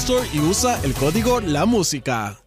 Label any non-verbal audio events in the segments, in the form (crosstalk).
Store y usa el código La Música.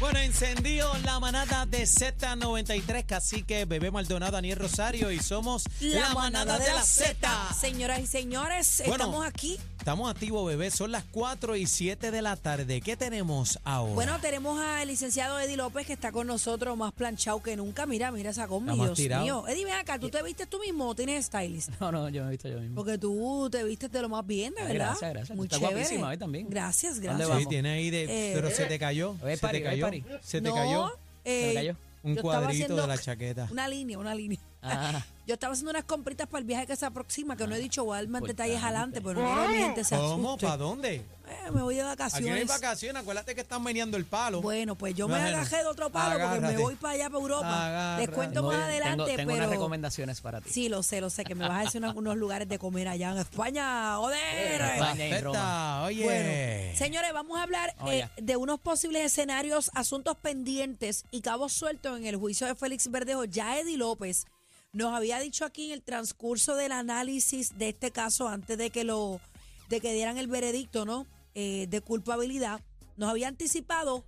Bueno, encendido la manada de Z93, Cacique, Bebé Maldonado, Daniel Rosario y somos la, manada, de la Z. Señoras y señores, Bueno. estamos aquí. Estamos activos, bebé. Son las 4 y 7 de la tarde. ¿Qué tenemos ahora? Bueno, tenemos al licenciado Eddie López que está con nosotros más planchado que nunca. Mira, mira esa combi, Dios tirado. mío. Eddie, ven acá, ¿tú te viste tú mismo o tienes stylist? No, no, yo me he visto yo mismo. Porque tú te vistes de lo más bien, de verdad. gracias, gracias. Muy Está chévere. guapísima hoy también. Gracias, ¿Dónde gracias. sí, vamos? tiene ahí de. Eh, pero se te cayó. Se te cayó. Se te No, cayó eh, me cayó? un cuadrito de la chaqueta. Una línea, una línea. Ah, Yo estaba haciendo unas compritas para el viaje que se aproxima, que no he dicho, voy a dar más importante. detalles adelante, pero no quiero que mi gente se ¿Cómo? asuste. ¿Para dónde? Eh, me voy de Aquí no hay vacaciones. vacaciones. Acuérdate que están meneando el palo. Bueno, pues yo me Bueno, agajé de otro palo porque agárrate. me voy para allá, para Europa. Agárrate. Les cuento tengo, más tengo- adelante, tengo pero... unas recomendaciones para ti. Sí, lo sé, lo sé, que me vas a decir unos, unos lugares de comer allá en España. ¡Joder! España y Roma. Oye. Bueno, señores, vamos a hablar Oh, eh, de unos posibles escenarios, asuntos pendientes y cabos sueltos en el juicio de Félix Verdejo. Ya Eddie López nos había dicho aquí en el transcurso del análisis de este caso, antes de que lo de que dieran el veredicto, ¿no? Eh, de culpabilidad, nos había anticipado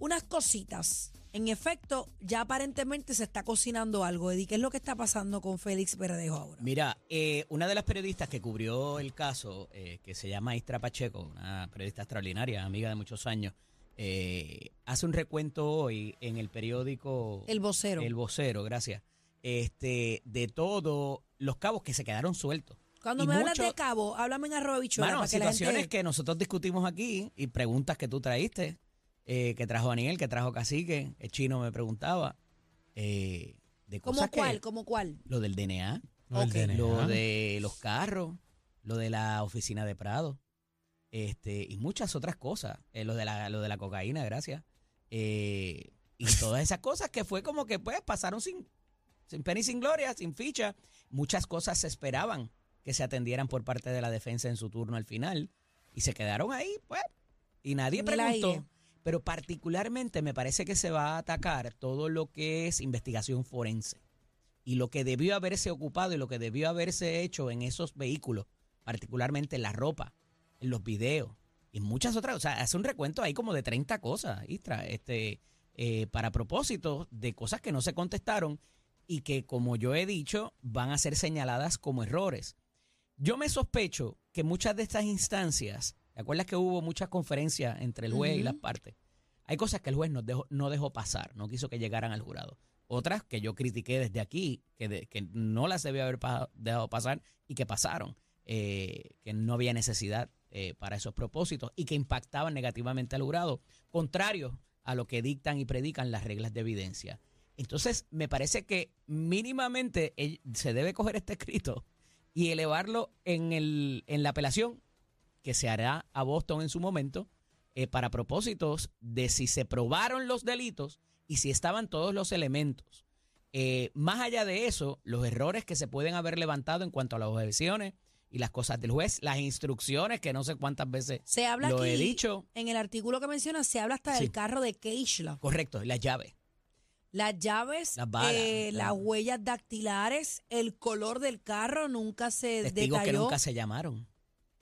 unas cositas. En efecto, ya aparentemente se está cocinando algo, Eddie. ¿Qué es lo que está pasando con Félix Verdejo ahora? Mira, eh, una de las periodistas que cubrió el caso, eh, que se llama Istra Pacheco, una periodista extraordinaria, amiga de muchos años, eh, hace un recuento hoy en el periódico El vocero. El Vocero, gracias. Este, de todos los cabos que se quedaron sueltos. Cuando Y me hablas de cabo, háblame en arroba bichuela Mano, para que la situaciones gente... que nosotros discutimos aquí y preguntas que tú traíste, eh, que trajo Daniel, que trajo Cacique, el chino me preguntaba, eh, de ¿Cómo cosas cuál? que... ¿Cómo cuál? Lo del DNA, Lo del Ok. DNA. lo de los carros, lo de la oficina de Prado, este, y muchas otras cosas, eh, lo, de la, lo de la cocaína, gracias, eh, y todas esas cosas que fue como que pues pasaron sin, sin pena y sin gloria, sin ficha, muchas cosas se esperaban que se atendieran por parte de la defensa en su turno al final, y se quedaron ahí, pues, y nadie preguntó. Pero particularmente me parece que se va a atacar todo lo que es investigación forense. Y lo que debió haberse ocupado y lo que debió haberse hecho en esos vehículos, particularmente en la ropa, en los videos y muchas otras. O sea, hace un recuento ahí como de 30 cosas, Istra, este, eh, para propósitos de cosas que no se contestaron y que, como yo he dicho, van a ser señaladas como errores. Yo me sospecho que muchas de estas instancias, ¿te acuerdas que hubo muchas conferencias entre el juez y las partes? Hay cosas que el juez no dejó, no dejó pasar, no quiso que llegaran al jurado. Otras que yo critiqué desde aquí, que, de- que no las debía haber pa- dejado pasar y que pasaron, eh, que no había necesidad eh, para esos propósitos y que impactaban negativamente al jurado, contrario a lo que dictan y predican las reglas de evidencia. Entonces, me parece que mínimamente eh, se debe coger este escrito y elevarlo en, el, en la apelación que se hará a Boston en su momento eh, para propósitos de si se probaron los delitos y si estaban todos los elementos. Eh, más allá de eso, los errores que se pueden haber levantado en cuanto a las objeciones y las cosas del juez, las instrucciones que no sé cuántas veces Se habla lo aquí, he dicho. en el artículo que mencionas, se habla hasta del Sí. carro de Keishla. Correcto, las llaves. Las llaves, Las balas, eh, las- las huellas dactilares, el color del carro nunca se Testigos que nunca se llamaron.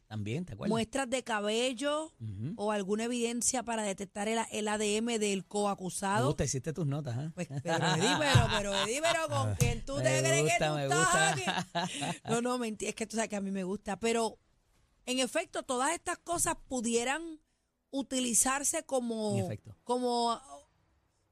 también, ¿te acuerdas? muestras de cabello o alguna evidencia para detectar el, el ADM del Me coacusado. gusta, hiciste tus notas, ¿ah? Pues, pero Eddie, pero, pero con (laughs) quién tú te Me crees gusta, que tú me estás gusta. aquí? No, no, mentira, es que tú sabes que a mí me gusta, pero en efecto, todas estas cosas pudieran utilizarse como, como,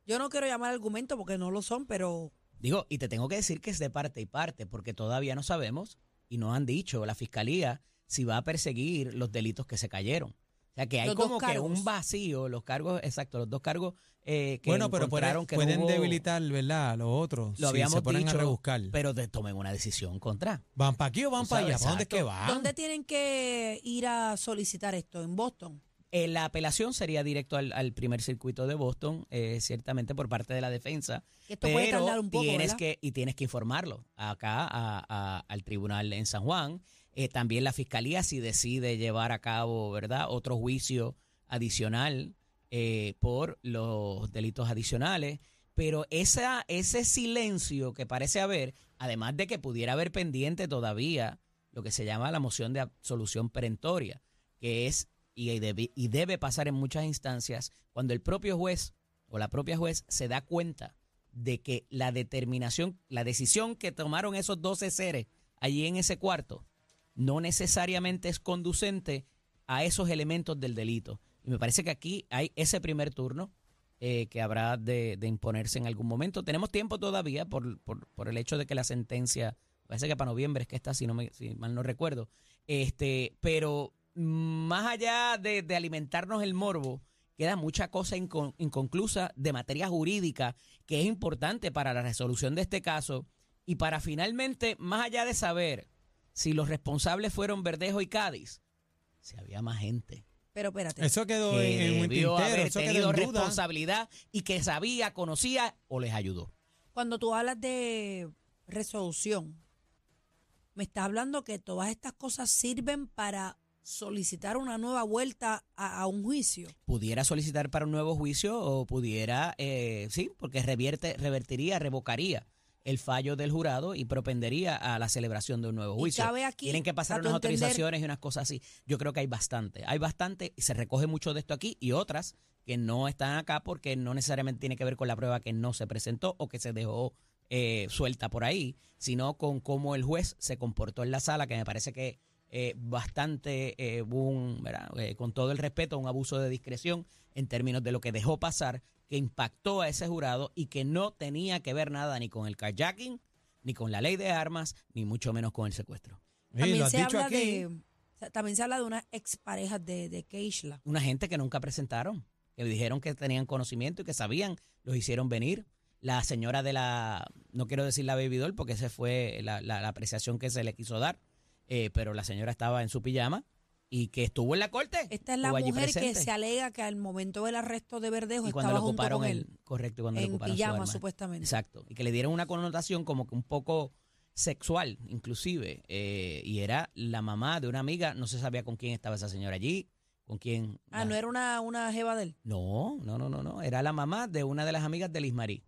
yo no quiero llamar argumento porque no lo son, pero Digo, y te tengo que decir que es de parte y parte, porque todavía no sabemos y no han dicho la fiscalía si va a perseguir los delitos que se cayeron. O sea, que hay Los como que un vacío, los cargos, exacto, los dos cargos eh, que bueno, pero pueden, encontraron que no pueden hubo- debilitar, ¿verdad? Los otros. Lo si habíamos se ponen dicho, a rebuscar. pero de- tomen una decisión contra. ¿Van para aquí o van para allá? ¿Para dónde es que van? ¿dónde tienen que ir a solicitar esto? ¿En Boston? Eh, la apelación sería directo al, al primer circuito de Boston, eh, ciertamente por parte de la defensa. Esto puede pero tardar un poco, tienes ¿verdad? que y tienes que informarlo acá a- a- al tribunal en San Juan. Eh, también la fiscalía si decide llevar a cabo, verdad, otro juicio adicional eh, por los delitos adicionales. Pero esa, ese silencio que parece haber, además de que pudiera haber pendiente todavía lo que se llama la moción de absolución perentoria, que es y debe, y debe pasar en muchas instancias cuando el propio juez o la propia juez se da cuenta de que la determinación, la decisión que tomaron esos 12 seres allí en ese cuarto no necesariamente es conducente a esos elementos del delito. Y me parece que aquí hay ese primer turno eh, que habrá de, de imponerse en algún momento. Tenemos tiempo todavía por, por, por el hecho de que la sentencia, parece que para noviembre es que está, si, no me, mal no recuerdo. Este, pero más allá de, de alimentarnos el morbo, queda mucha cosa incon- inconclusa de materia jurídica que es importante para la resolución de este caso y para finalmente, más allá de saber si los responsables fueron Verdejo y Cádiz, si había más gente Pero espérate. Eso quedó que en, un debió tintero, haber eso tenido quedó en duda. responsabilidad y que sabía, conocía o les ayudó. Cuando tú hablas de resolución, me estás hablando que todas estas cosas sirven para solicitar una nueva vuelta a, a un juicio. Pudiera solicitar para un nuevo juicio o pudiera, eh, sí, porque revierte, revertiría, revocaría el fallo del jurado y propendería a la celebración de un nuevo juicio. aquí, Tienen que pasar unas autorizaciones y unas cosas así. Yo creo que hay bastante. Hay bastante y se recoge mucho de esto aquí y otras que no están acá porque no necesariamente tiene que ver con la prueba que no se presentó o que se dejó eh, suelta por ahí, sino con cómo el juez se comportó en la sala, que me parece que eh, bastante, eh. Eh, con todo el respeto, un abuso de discreción en términos de lo que dejó pasar, que impactó a ese jurado y que no tenía que ver nada ni con el carjacking, ni con la ley de armas, ni mucho menos con el secuestro. Sí, También lo has se dicho habla aquí. de también se habla de unas exparejas de, de Keishla. Una gente que nunca presentaron, que dijeron que tenían conocimiento y que sabían, los hicieron venir. La señora de la, no quiero decir la baby doll porque esa fue la, la- la apreciación que se le quiso dar, eh, pero la señora estaba en su pijama y que estuvo en la corte. Esta es la mujer que se alega que al momento del arresto de Verdejo y cuando estaba junto ocuparon con el, él correcto, cuando en ocuparon su pijama arma. supuestamente. Exacto. Y que le dieron una connotación como que un poco sexual, inclusive. eh, y era la mamá de una amiga, no se sabía con quién estaba esa señora allí, con quién. Ah, la- no era una, una jeva de él. no, no, no, no, no. Era la mamá de una de las amigas de Lismarí.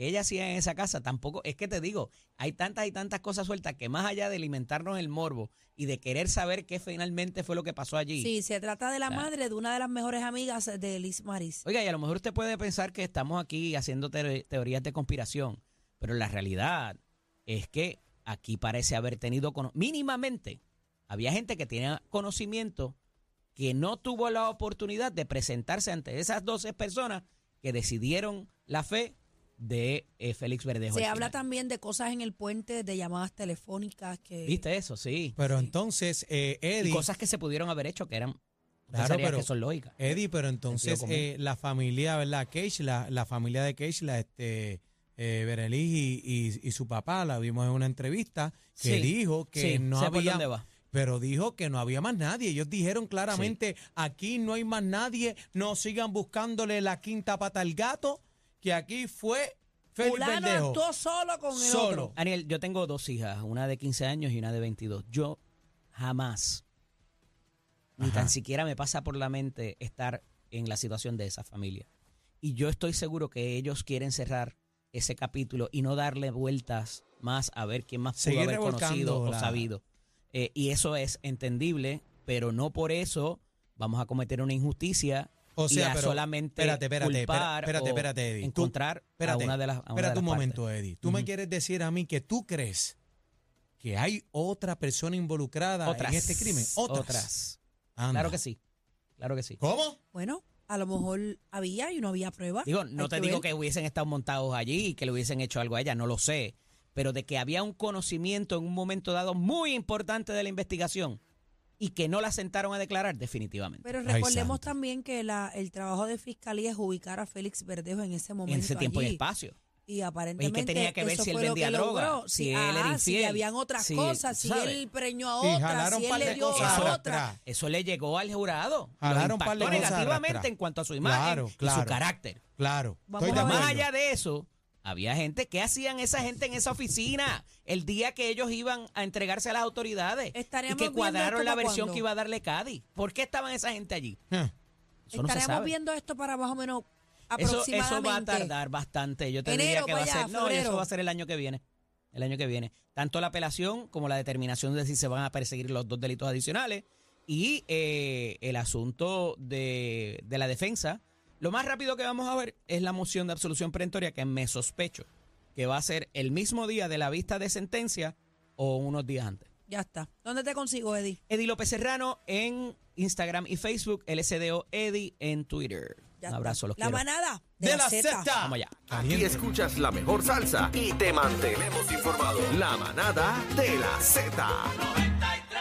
Que ella hacía en esa casa. Tampoco, es que te digo, hay tantas y tantas cosas sueltas que más allá de alimentarnos el morbo y de querer saber qué finalmente fue lo que pasó allí. Sí, se trata de la madre de una de las mejores amigas de Liz Maris. Oiga, y a lo mejor usted puede pensar que estamos aquí haciendo teor- teorías de conspiración, pero la realidad es que aquí parece haber tenido, mínimamente, había gente que tenía conocimiento que no tuvo la oportunidad de presentarse ante esas 12 personas que decidieron la fe de eh, Félix Verdejo. Se habla final. también de cosas en el puente, de llamadas telefónicas que... ¿Viste eso? Sí. Pero entonces, eh, Y Eddie, cosas que se pudieron haber hecho que eran, Claro, pero- que son lógicas. Eddie, pero entonces eh, la familia, ¿verdad? Keishla, la familia de Keishla, este, eh, Bereliz y, y- y su papá, la vimos en una entrevista, que Sí, dijo que sí, no sé por había... dónde va. Pero dijo que no había más nadie. Ellos dijeron claramente, aquí no hay más nadie, no sigan buscándole la quinta pata al gato, que aquí fue Félix Fulano Verdejo. actuó solo con el Solo. otro. Daniel, yo tengo dos hijas, una de 15 años y una de 22. Yo jamás, ni Ajá. tan siquiera me pasa por la mente estar en la situación de esa familia. Y yo estoy seguro que ellos quieren cerrar ese capítulo y no darle vueltas más a ver quién más pudo Seguir haber revolcando conocido o la- sabido. Eh, y eso es entendible, pero no por eso vamos a cometer una injusticia O sea, y a pero, solamente espérate, espérate, culpar espérate, o espérate, Eddie. Tú- encontrar espérate, a una de las a una de Espérate las un partes. momento, Eddie. Tú me quieres decir a mí que tú crees que hay otra persona involucrada Otras. en este crimen. Otras. Otras. Claro que sí. Claro que sí. ¿Cómo? Bueno, a lo mejor había y no había prueba. Digo, no Hay te que digo ver. que hubiesen estado montados allí y que le hubiesen hecho algo a ella, no lo sé. Pero de que había un conocimiento en un momento dado muy importante de la investigación y que no la sentaron a declarar, definitivamente. Pero recordemos también que la, el trabajo de fiscalía es ubicar a Félix Verdejo en ese momento. en ese tiempo y espacio. Y aparentemente. tenía que ver si él vendía que droga, logró. si él era ajá, Si infiel, habían otras si- cosas, si él preñó a Y otra, si él le dio a arrastrar. otra. Eso le llegó al jurado. Jalaron Lo par de impactó cosas negativamente en cuanto a su imagen Claro, y su claro. carácter. Claro. Vamos estoy de a ver. Más allá de eso, había gente, ¿qué hacían esa gente en esa oficina el día que ellos iban a entregarse a las autoridades? Y que cuadraron la versión que iba a darle Cádiz. ¿Por qué estaban esa gente allí? No Estaremos viendo esto para más o menos Eso, aproximadamente. eso va a tardar bastante. Yo te Enero diría que va a ser. No, febrero. eso va a ser el año que viene. El año que viene. Tanto la apelación como la determinación de si se van a perseguir los dos delitos adicionales y eh, el asunto de, de la defensa. Lo más rápido que vamos a ver es la moción de absolución perentoria que me sospecho que va a ser el mismo día de la vista de sentencia o unos días antes. Ya está. ¿Dónde te consigo, Eddie? Eddie López Serrano en Instagram y Facebook, LSDO Eddie en Twitter. Ya Un abrazo, los La quiero. manada De la Z. Vamos allá. Aquí escuchas la mejor salsa y te mantenemos informado. La manada de la Z.